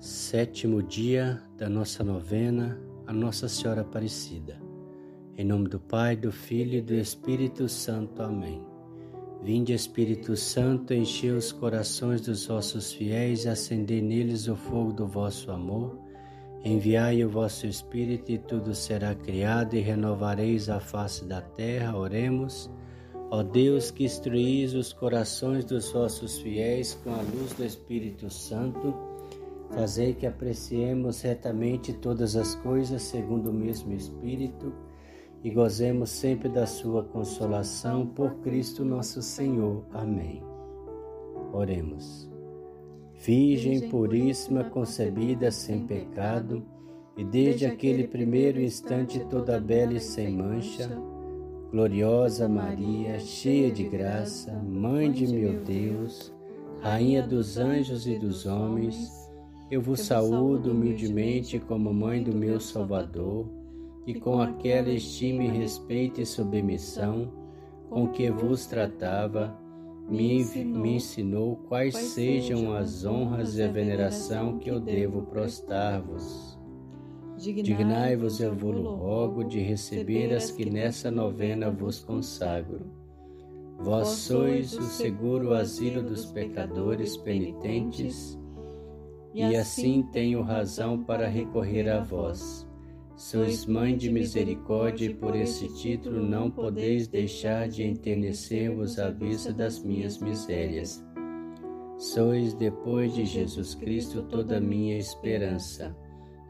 sétimo dia da nossa novena a Nossa Senhora Aparecida. Em nome do Pai, do Filho e do Espírito Santo. Amém. Vinde, Espírito Santo, enchei os corações dos vossos fiéis e acendei neles o fogo do vosso amor. Enviai o vosso Espírito e tudo será criado e renovareis a face da terra. Oremos. Ó Deus, que instruís os corações dos vossos fiéis com a luz do Espírito Santo, Fazei que apreciemos retamente todas as coisas segundo o mesmo Espírito e gozemos sempre da Sua consolação por Cristo nosso Senhor. Amém. Oremos. Virgem puríssima, concebida sem pecado, e desde aquele primeiro instante toda bela e sem mancha, gloriosa Maria, cheia de graça, Mãe de meu Deus, Rainha dos anjos e dos homens, eu vos saúdo humildemente como mãe do meu Salvador, e com aquela estima e respeito e submissão com que vos tratava, me, me ensinou quais sejam as honras e a veneração que eu devo prostar-vos. Dignai-vos, eu vos rogo, de receber as que nessa novena vos consagro. Vós sois o seguro asilo dos pecadores penitentes e assim tenho razão para recorrer a vós. Sois mãe de misericórdia e por esse título não podeis deixar de enternecer-vos à vista das minhas misérias. Sois, depois de Jesus Cristo, toda a minha esperança,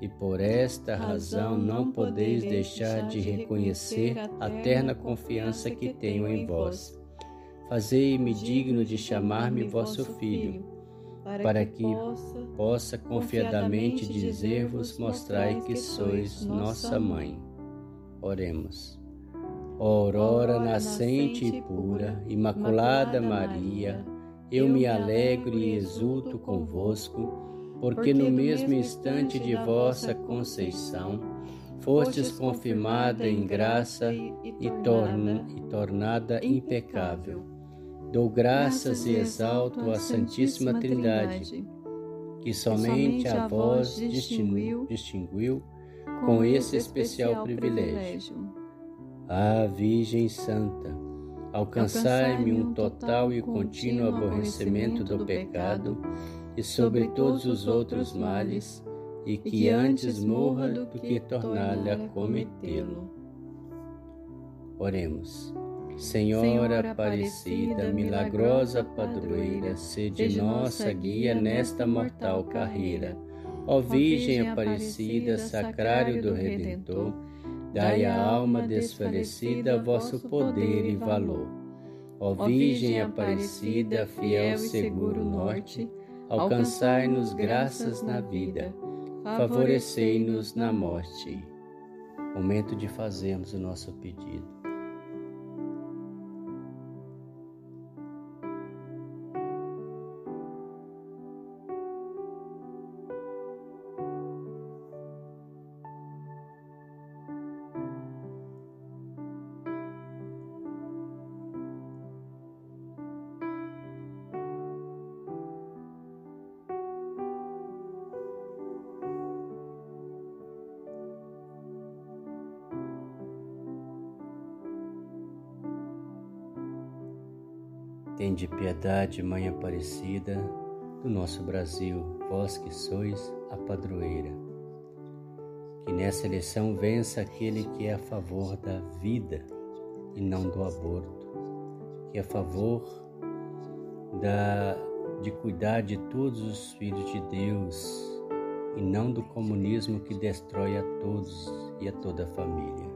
e por esta razão não podeis deixar de reconhecer a terna confiança que tenho em vós. Fazei-me digno de chamar-me vosso filho para que possa confiadamente dizer-vos: mostrai que sois nossa mãe. Oremos. Aurora nascente e pura, Imaculada Maria, eu me alegro e exulto convosco, porque no mesmo instante de vossa conceição fostes confirmada em graça e, tornada impecável Dou graças e exalto a Santíssima Trindade, que somente a vós distinguiu, distinguiu com esse especial privilégio. Ah, Virgem Santa, alcançai-me um total e contínuo aborrecimento do pecado e sobre todos os outros males, e que antes morra do que tornar-lhe a cometê-lo. Oremos. Senhora Aparecida, milagrosa padroeira, sede nossa guia nesta mortal carreira. Ó Virgem Aparecida, sacrário do Redentor, dai à alma desfalecida vosso poder e valor. Ó Virgem Aparecida, fiel seguro norte, alcançai-nos graças na vida, favorecei-nos na morte. Momento de fazermos o nosso pedido. Tende piedade, Mãe Aparecida, do nosso Brasil, vós que sois a padroeira. Que nessa eleição vença aquele que é a favor da vida e não do aborto, que é a favor da, de cuidar de todos os filhos de Deus e não do comunismo que destrói a todos e a toda a família.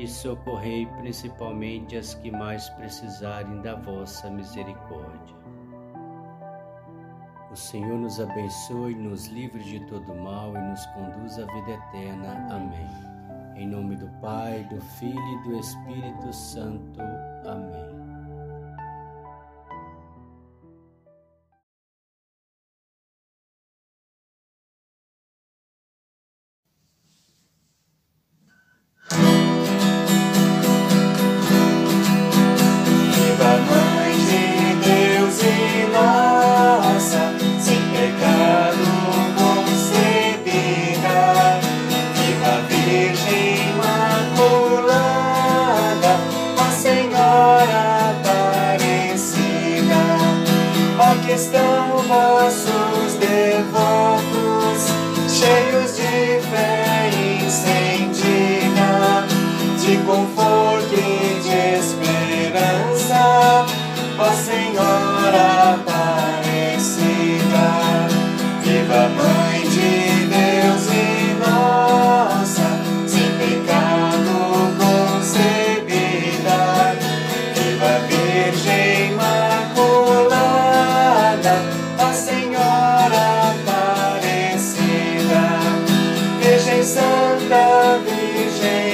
e socorrei principalmente as que mais precisarem da vossa misericórdia. O Senhor nos abençoe, nos livre de todo mal e nos conduz à vida eterna. Amém. Em nome do Pai, do Filho e do Espírito Santo. Amém. estão vossos devotos, cheios de fé e sem Virgem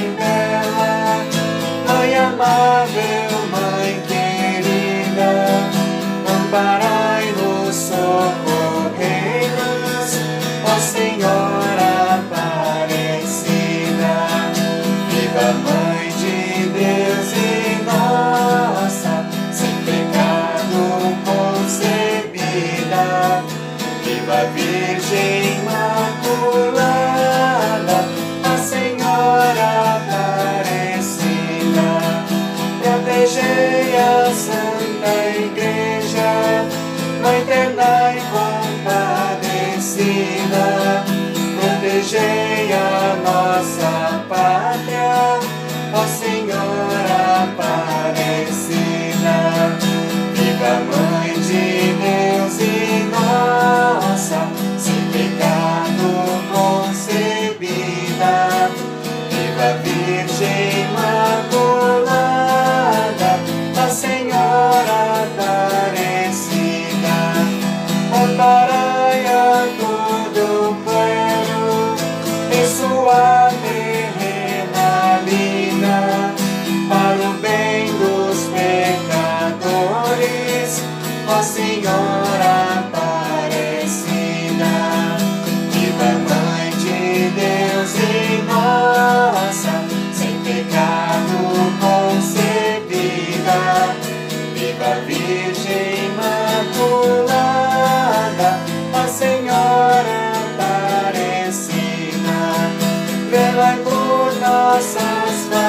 shame. you're satisfied.